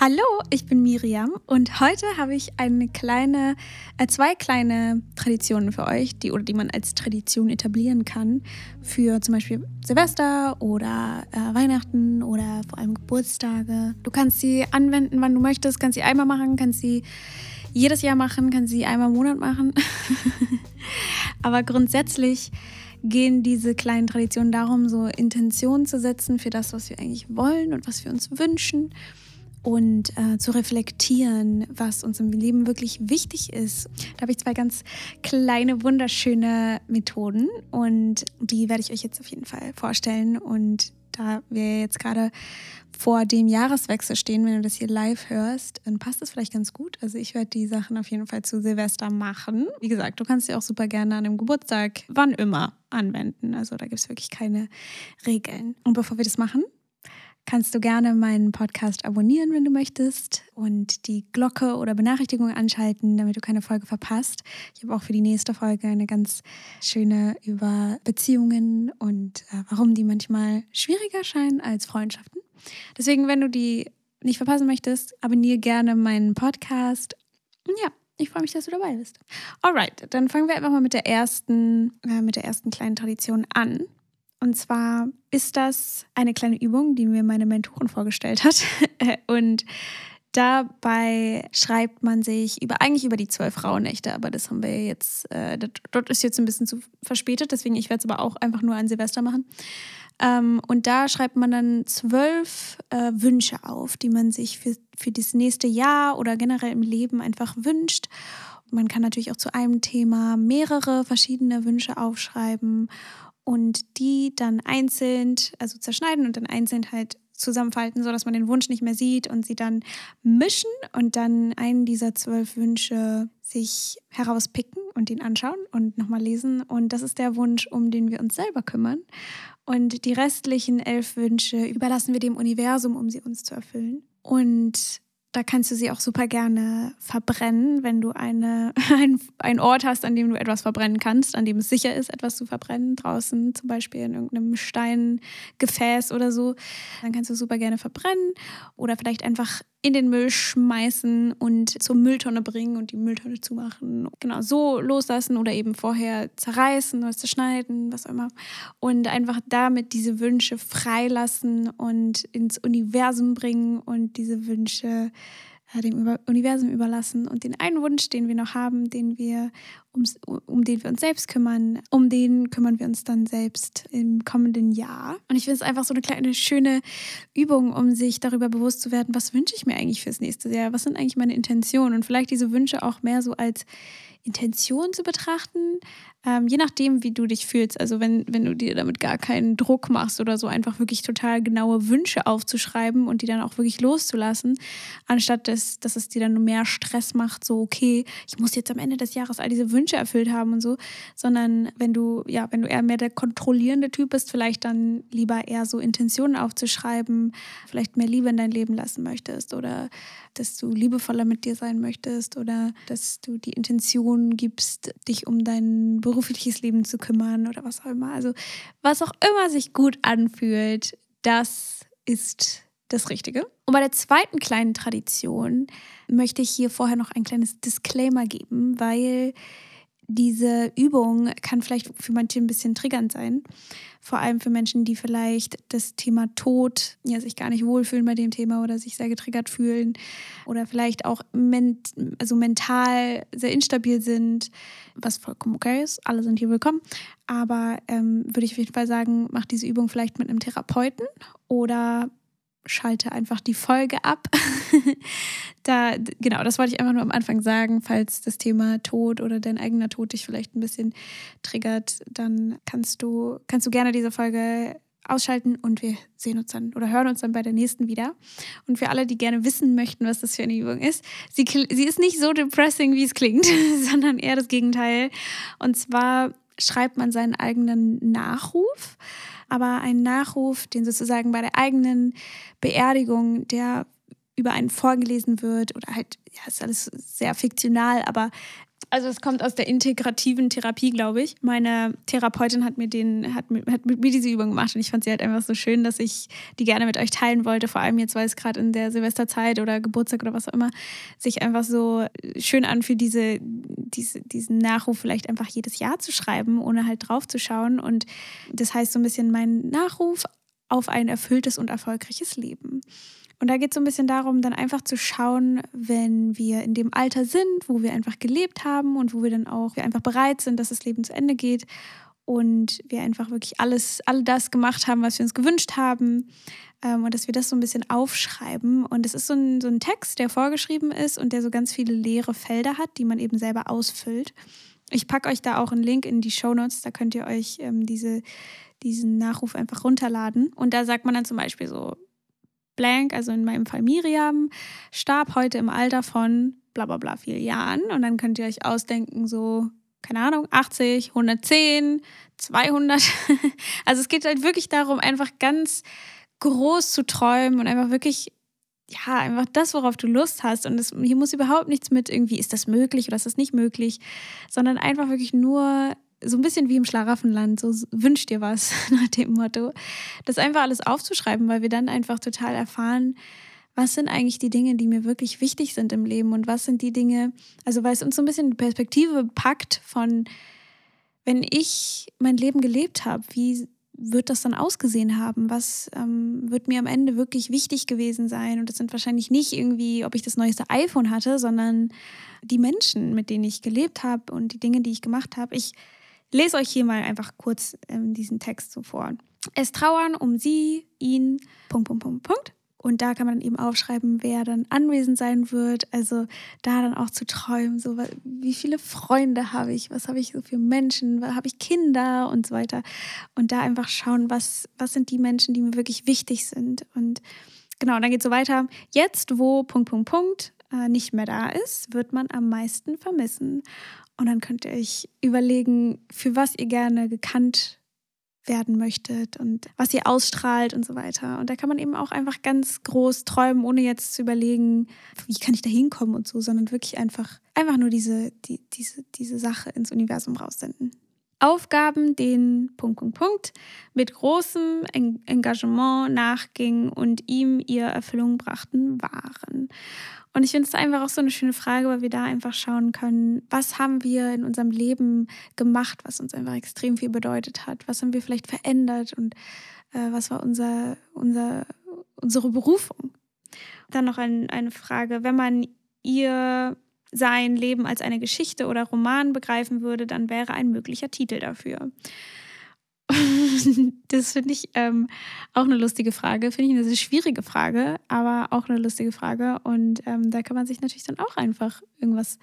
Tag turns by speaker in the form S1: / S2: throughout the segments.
S1: Hallo, ich bin Miriam und heute habe ich eine kleine, äh, zwei kleine Traditionen für euch, die oder die man als Tradition etablieren kann für zum Beispiel Silvester oder äh, Weihnachten oder vor allem Geburtstage. Du kannst sie anwenden, wann du möchtest, kannst sie einmal machen, kannst sie jedes Jahr machen, kannst sie einmal im Monat machen. Aber grundsätzlich gehen diese kleinen Traditionen darum, so Intentionen zu setzen für das, was wir eigentlich wollen und was wir uns wünschen und äh, zu reflektieren, was uns im Leben wirklich wichtig ist. Da habe ich zwei ganz kleine, wunderschöne Methoden und die werde ich euch jetzt auf jeden Fall vorstellen. Und da wir jetzt gerade vor dem Jahreswechsel stehen, wenn du das hier live hörst, dann passt das vielleicht ganz gut. Also ich werde die Sachen auf jeden Fall zu Silvester machen. Wie gesagt, du kannst sie auch super gerne an einem Geburtstag, wann immer, anwenden. Also da gibt es wirklich keine Regeln. Und bevor wir das machen, kannst du gerne meinen Podcast abonnieren, wenn du möchtest und die Glocke oder Benachrichtigung anschalten, damit du keine Folge verpasst. Ich habe auch für die nächste Folge eine ganz schöne über Beziehungen und äh, warum die manchmal schwieriger scheinen als Freundschaften. Deswegen, wenn du die nicht verpassen möchtest, abonniere gerne meinen Podcast. Ja, ich freue mich, dass du dabei bist. Alright, dann fangen wir einfach mal mit der ersten, äh, mit der ersten kleinen Tradition an. Und zwar ist das eine kleine Übung, die mir meine Mentorin vorgestellt hat. Und dabei schreibt man sich über eigentlich über die zwölf Frauennächte, aber das haben wir jetzt, äh, dort ist jetzt ein bisschen zu verspätet, deswegen ich werde es aber auch einfach nur an Silvester machen. Ähm, und da schreibt man dann zwölf äh, Wünsche auf, die man sich für, für das nächste Jahr oder generell im Leben einfach wünscht. Man kann natürlich auch zu einem Thema mehrere verschiedene Wünsche aufschreiben und die dann einzeln, also zerschneiden und dann einzeln halt zusammenfalten, sodass man den Wunsch nicht mehr sieht und sie dann mischen und dann einen dieser zwölf Wünsche sich herauspicken und ihn anschauen und nochmal lesen. Und das ist der Wunsch, um den wir uns selber kümmern. Und die restlichen elf Wünsche überlassen wir dem Universum, um sie uns zu erfüllen. Und da kannst du sie auch super gerne verbrennen, wenn du eine, ein, ein Ort hast, an dem du etwas verbrennen kannst, an dem es sicher ist, etwas zu verbrennen, draußen zum Beispiel in irgendeinem Steingefäß oder so. Dann kannst du super gerne verbrennen oder vielleicht einfach in den Müll schmeißen und zur Mülltonne bringen und die Mülltonne zumachen. Genau, so loslassen oder eben vorher zerreißen oder zerschneiden, was auch immer. Und einfach damit diese Wünsche freilassen und ins Universum bringen und diese Wünsche dem Universum überlassen. Und den einen Wunsch, den wir noch haben, den wir ums, um den wir uns selbst kümmern, um den kümmern wir uns dann selbst im kommenden Jahr. Und ich finde es einfach so eine kleine schöne Übung, um sich darüber bewusst zu werden, was wünsche ich mir eigentlich fürs nächste Jahr, was sind eigentlich meine Intentionen? Und vielleicht diese Wünsche auch mehr so als Intention zu betrachten, ähm, je nachdem, wie du dich fühlst. Also wenn, wenn du dir damit gar keinen Druck machst oder so, einfach wirklich total genaue Wünsche aufzuschreiben und die dann auch wirklich loszulassen, anstatt dass, dass es dir dann nur mehr Stress macht, so, okay, ich muss jetzt am Ende des Jahres all diese Wünsche erfüllt haben und so, sondern wenn du, ja, wenn du eher mehr der kontrollierende Typ bist, vielleicht dann lieber eher so Intentionen aufzuschreiben, vielleicht mehr Liebe in dein Leben lassen möchtest oder dass du liebevoller mit dir sein möchtest oder dass du die Intention gibst, dich um dein berufliches Leben zu kümmern oder was auch immer. Also was auch immer sich gut anfühlt, das ist das Richtige. Und bei der zweiten kleinen Tradition möchte ich hier vorher noch ein kleines Disclaimer geben, weil diese Übung kann vielleicht für manche ein bisschen triggernd sein. Vor allem für Menschen, die vielleicht das Thema Tod, ja, sich gar nicht wohlfühlen bei dem Thema oder sich sehr getriggert fühlen oder vielleicht auch ment also mental sehr instabil sind, was vollkommen okay ist. Alle sind hier willkommen. Aber ähm, würde ich auf jeden Fall sagen, mach diese Übung vielleicht mit einem Therapeuten oder schalte einfach die Folge ab. da, genau, das wollte ich einfach nur am Anfang sagen. Falls das Thema Tod oder dein eigener Tod dich vielleicht ein bisschen triggert, dann kannst du, kannst du gerne diese Folge ausschalten und wir sehen uns dann oder hören uns dann bei der nächsten wieder. Und für alle, die gerne wissen möchten, was das für eine Übung ist, sie, sie ist nicht so depressing, wie es klingt, sondern eher das Gegenteil. Und zwar schreibt man seinen eigenen Nachruf aber ein Nachruf, den sozusagen bei der eigenen Beerdigung, der über einen vorgelesen wird oder halt, ja, ist alles sehr fiktional, aber also es kommt aus der integrativen Therapie, glaube ich. Meine Therapeutin hat mir den, hat hat mit mir diese Übung gemacht und ich fand sie halt einfach so schön, dass ich die gerne mit euch teilen wollte. Vor allem jetzt, weil es gerade in der Silvesterzeit oder Geburtstag oder was auch immer sich einfach so schön anfühlt, diese, diese, diesen Nachruf vielleicht einfach jedes Jahr zu schreiben, ohne halt drauf zu schauen. Und das heißt so ein bisschen mein Nachruf auf ein erfülltes und erfolgreiches Leben. Und da geht es so ein bisschen darum, dann einfach zu schauen, wenn wir in dem Alter sind, wo wir einfach gelebt haben und wo wir dann auch wir einfach bereit sind, dass das Leben zu Ende geht und wir einfach wirklich alles, all das gemacht haben, was wir uns gewünscht haben ähm, und dass wir das so ein bisschen aufschreiben. Und es ist so ein, so ein Text, der vorgeschrieben ist und der so ganz viele leere Felder hat, die man eben selber ausfüllt. Ich packe euch da auch einen Link in die Show Notes, da könnt ihr euch ähm, diese, diesen Nachruf einfach runterladen. Und da sagt man dann zum Beispiel so, blank, also in meinem Fall Miriam, starb heute im Alter von bla bla bla vier Jahren. Und dann könnt ihr euch ausdenken, so, keine Ahnung, 80, 110, 200. also es geht halt wirklich darum, einfach ganz groß zu träumen und einfach wirklich ja, einfach das, worauf du Lust hast. Und das, hier muss überhaupt nichts mit irgendwie, ist das möglich oder ist das nicht möglich, sondern einfach wirklich nur so ein bisschen wie im Schlaraffenland, so wünscht dir was nach dem Motto, das einfach alles aufzuschreiben, weil wir dann einfach total erfahren, was sind eigentlich die Dinge, die mir wirklich wichtig sind im Leben und was sind die Dinge, also weil es uns so ein bisschen die Perspektive packt von, wenn ich mein Leben gelebt habe, wie wird das dann ausgesehen haben? Was ähm, wird mir am Ende wirklich wichtig gewesen sein? Und das sind wahrscheinlich nicht irgendwie, ob ich das neueste iPhone hatte, sondern die Menschen, mit denen ich gelebt habe und die Dinge, die ich gemacht habe. Ich lese euch hier mal einfach kurz ähm, diesen Text so vor. Es trauern um sie, ihn, Punkt, Punkt, Punkt, Punkt. Und da kann man dann eben aufschreiben, wer dann anwesend sein wird. Also da dann auch zu träumen, so wie viele Freunde habe ich, was habe ich so für Menschen, habe ich Kinder und so weiter. Und da einfach schauen, was, was sind die Menschen, die mir wirklich wichtig sind. Und genau, dann geht es so weiter. Jetzt, wo Punkt, Punkt, Punkt äh, nicht mehr da ist, wird man am meisten vermissen. Und dann könnt ihr euch überlegen, für was ihr gerne gekannt werden möchtet und was ihr ausstrahlt und so weiter. Und da kann man eben auch einfach ganz groß träumen, ohne jetzt zu überlegen, wie kann ich da hinkommen und so, sondern wirklich einfach, einfach nur diese, die, diese, diese Sache ins Universum raussenden. Aufgaben, denen Punkt, Punkt, Punkt mit großem Engagement nachgingen und ihm ihr Erfüllung brachten, waren. Und ich finde es einfach auch so eine schöne Frage, weil wir da einfach schauen können, was haben wir in unserem Leben gemacht, was uns einfach extrem viel bedeutet hat, was haben wir vielleicht verändert und äh, was war unser, unser, unsere Berufung. Dann noch ein, eine Frage, wenn man ihr sein Leben als eine Geschichte oder Roman begreifen würde, dann wäre ein möglicher Titel dafür. das finde ich ähm, auch eine lustige Frage. Finde ich eine sehr schwierige Frage, aber auch eine lustige Frage. Und ähm, da kann man sich natürlich dann auch einfach irgendwas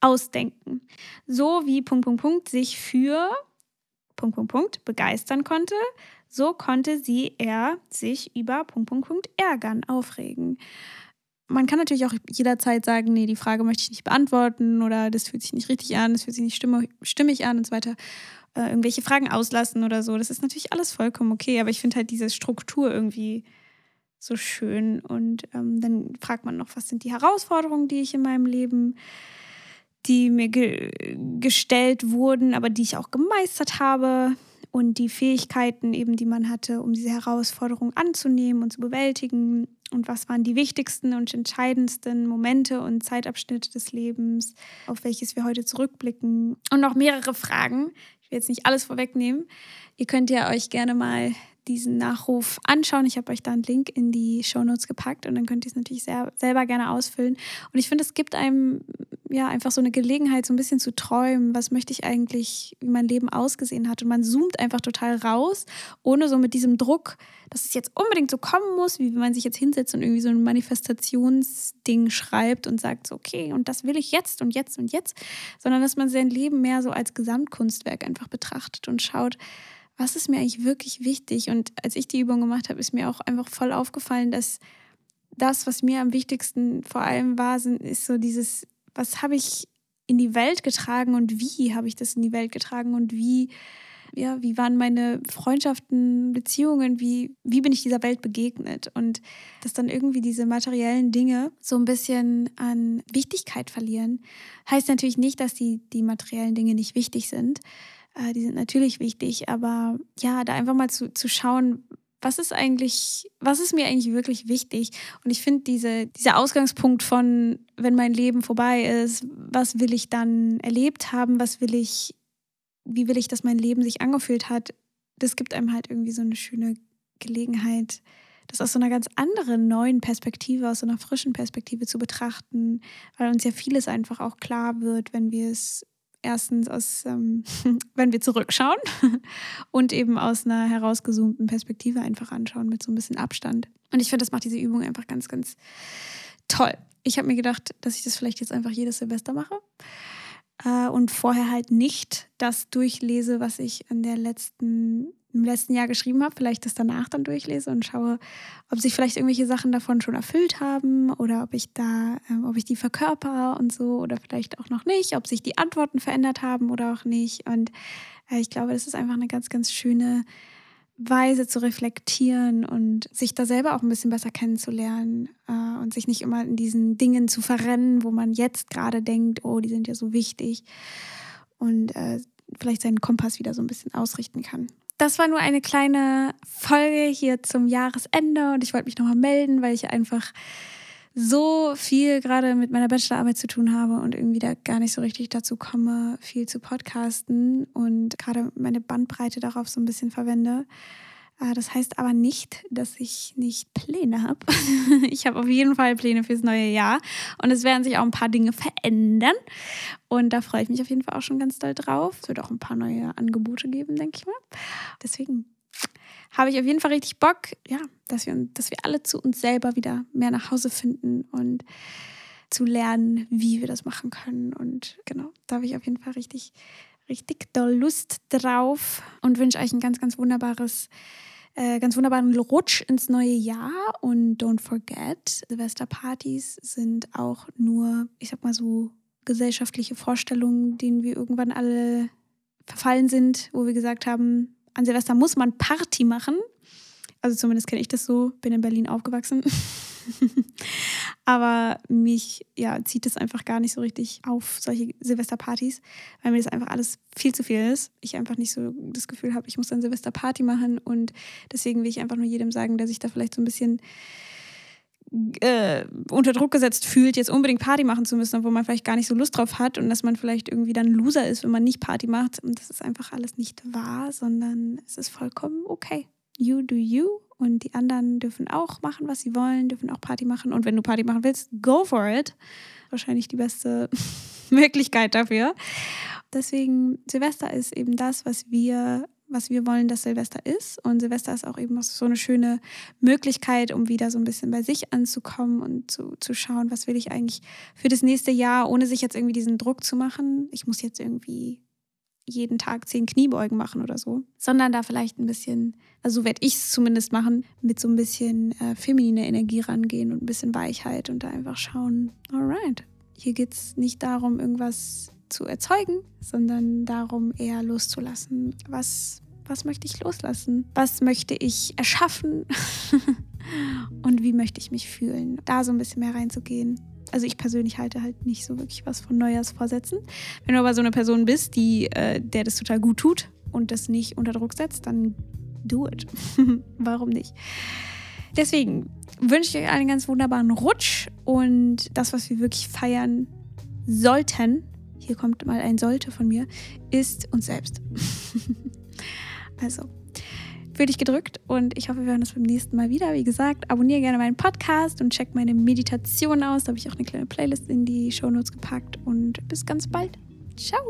S1: ausdenken. So wie Punkt, Punkt, Punkt sich für Punkt, Punkt, Punkt begeistern konnte, so konnte sie er sich über Punkt, Punkt, Punkt ärgern, aufregen. Man kann natürlich auch jederzeit sagen, nee, die Frage möchte ich nicht beantworten oder das fühlt sich nicht richtig an, das fühlt sich nicht stimmig an und so weiter äh, irgendwelche Fragen auslassen oder so. Das ist natürlich alles vollkommen okay, aber ich finde halt diese Struktur irgendwie so schön. Und ähm, dann fragt man noch, was sind die Herausforderungen, die ich in meinem Leben, die mir ge gestellt wurden, aber die ich auch gemeistert habe und die Fähigkeiten eben, die man hatte, um diese Herausforderungen anzunehmen und zu bewältigen. Und was waren die wichtigsten und entscheidendsten Momente und Zeitabschnitte des Lebens, auf welches wir heute zurückblicken? Und noch mehrere Fragen, will jetzt nicht alles vorwegnehmen. Ihr könnt ja euch gerne mal diesen Nachruf anschauen. Ich habe euch da einen Link in die Shownotes gepackt und dann könnt ihr es natürlich sehr, selber gerne ausfüllen. Und ich finde, es gibt einem ja einfach so eine Gelegenheit, so ein bisschen zu träumen, was möchte ich eigentlich, wie mein Leben ausgesehen hat. Und man zoomt einfach total raus, ohne so mit diesem Druck, dass es jetzt unbedingt so kommen muss, wie wenn man sich jetzt hinsetzt und irgendwie so ein Manifestationsding schreibt und sagt, so, okay, und das will ich jetzt und jetzt und jetzt, sondern dass man sein Leben mehr so als Gesamtkunstwerk einfach betrachtet und schaut, was ist mir eigentlich wirklich wichtig? Und als ich die Übung gemacht habe, ist mir auch einfach voll aufgefallen, dass das, was mir am wichtigsten vor allem war, ist so dieses, was habe ich in die Welt getragen und wie habe ich das in die Welt getragen und wie Ja, wie waren meine Freundschaften, Beziehungen, wie, wie bin ich dieser Welt begegnet? Und dass dann irgendwie diese materiellen Dinge so ein bisschen an Wichtigkeit verlieren, heißt natürlich nicht, dass die, die materiellen Dinge nicht wichtig sind. Äh, die sind natürlich wichtig, aber ja, da einfach mal zu, zu schauen, was ist eigentlich, was ist mir eigentlich wirklich wichtig? Und ich finde diese, dieser Ausgangspunkt von, wenn mein Leben vorbei ist, was will ich dann erlebt haben, was will ich, wie will ich, dass mein Leben sich angefühlt hat, das gibt einem halt irgendwie so eine schöne Gelegenheit, das aus so einer ganz anderen neuen Perspektive, aus so einer frischen Perspektive zu betrachten, weil uns ja vieles einfach auch klar wird, wenn wir es erstens aus, ähm, wenn wir zurückschauen und eben aus einer herausgezoomten Perspektive einfach anschauen mit so ein bisschen Abstand. Und ich finde, das macht diese Übung einfach ganz, ganz toll. Ich habe mir gedacht, dass ich das vielleicht jetzt einfach jedes Silvester mache äh, und vorher halt nicht das durchlese, was ich in der letzten im letzten Jahr geschrieben habe, vielleicht das danach dann durchlese und schaue, ob sich vielleicht irgendwelche Sachen davon schon erfüllt haben oder ob ich da, äh, ob ich die verkörper und so oder vielleicht auch noch nicht, ob sich die Antworten verändert haben oder auch nicht. Und äh, ich glaube, das ist einfach eine ganz, ganz schöne Weise zu reflektieren und sich da selber auch ein bisschen besser kennenzulernen äh, und sich nicht immer in diesen Dingen zu verrennen, wo man jetzt gerade denkt, oh, die sind ja so wichtig und äh, vielleicht seinen Kompass wieder so ein bisschen ausrichten kann. Das war nur eine kleine Folge hier zum Jahresende und ich wollte mich nochmal melden, weil ich einfach so viel gerade mit meiner Bachelorarbeit zu tun habe und irgendwie da gar nicht so richtig dazu komme, viel zu podcasten und gerade meine Bandbreite darauf so ein bisschen verwende. Äh, das heißt aber nicht, dass ich nicht Pläne habe. Ich habe auf jeden Fall Pläne fürs neue Jahr und es werden sich auch ein paar Dinge verändern. Und da freue ich mich auf jeden Fall auch schon ganz doll drauf. Es wird auch ein paar neue Angebote geben, denke ich mal. Deswegen habe ich auf jeden Fall richtig Bock, ja, dass wir, dass wir alle zu uns selber wieder mehr nach Hause finden und zu lernen, wie wir das machen können. Und genau, da habe ich auf jeden Fall richtig, richtig doll Lust drauf und wünsche euch ein ganz, ganz wunderbares äh, ganz wunderbaren Rutsch ins neue Jahr und don't forget, Silvesterpartys sind auch nur, ich sag mal so, gesellschaftliche Vorstellungen, denen wir irgendwann alle verfallen sind, wo wir gesagt haben, an Silvester muss man Party machen. Also zumindest kenne ich das so, bin in Berlin aufgewachsen. Aber mich ja, zieht es einfach gar nicht so richtig auf solche Silvesterpartys, weil mir das einfach alles viel zu viel ist. Ich einfach nicht so das Gefühl habe, ich muss eine Silvesterparty machen. Und deswegen will ich einfach nur jedem sagen, der sich da vielleicht so ein bisschen äh, unter Druck gesetzt fühlt, jetzt unbedingt Party machen zu müssen, obwohl man vielleicht gar nicht so Lust drauf hat und dass man vielleicht irgendwie dann Loser ist, wenn man nicht Party macht. Und das ist einfach alles nicht wahr, sondern es ist vollkommen okay. You do you und die anderen dürfen auch machen, was sie wollen, dürfen auch Party machen. Und wenn du Party machen willst, go for it. Wahrscheinlich die beste Möglichkeit dafür. Deswegen, Silvester ist eben das, was wir, was wir wollen, dass Silvester ist. Und Silvester ist auch eben so eine schöne Möglichkeit, um wieder so ein bisschen bei sich anzukommen und zu, zu schauen, was will ich eigentlich für das nächste Jahr, ohne sich jetzt irgendwie diesen Druck zu machen. Ich muss jetzt irgendwie jeden Tag zehn Kniebeugen machen oder so, sondern da vielleicht ein bisschen, also so werde ich es zumindest machen, mit so ein bisschen äh, feminine Energie rangehen und ein bisschen Weichheit und da einfach schauen, alright, hier geht es nicht darum, irgendwas zu erzeugen, sondern darum, eher loszulassen. Was, was möchte ich loslassen? Was möchte ich erschaffen? und wie möchte ich mich fühlen? Da so ein bisschen mehr reinzugehen also ich persönlich halte halt nicht so wirklich was von Neujahrsvorsätzen. Wenn du aber so eine Person bist, die, äh, der das total gut tut und das nicht unter Druck setzt, dann do it. Warum nicht? Deswegen wünsche ich euch einen ganz wunderbaren Rutsch und das, was wir wirklich feiern sollten, hier kommt mal ein Sollte von mir, ist uns selbst. also, für dich gedrückt und ich hoffe, wir hören uns beim nächsten Mal wieder. Wie gesagt, abonniere gerne meinen Podcast und check meine Meditation aus. Da habe ich auch eine kleine Playlist in die Shownotes gepackt und bis ganz bald. Ciao!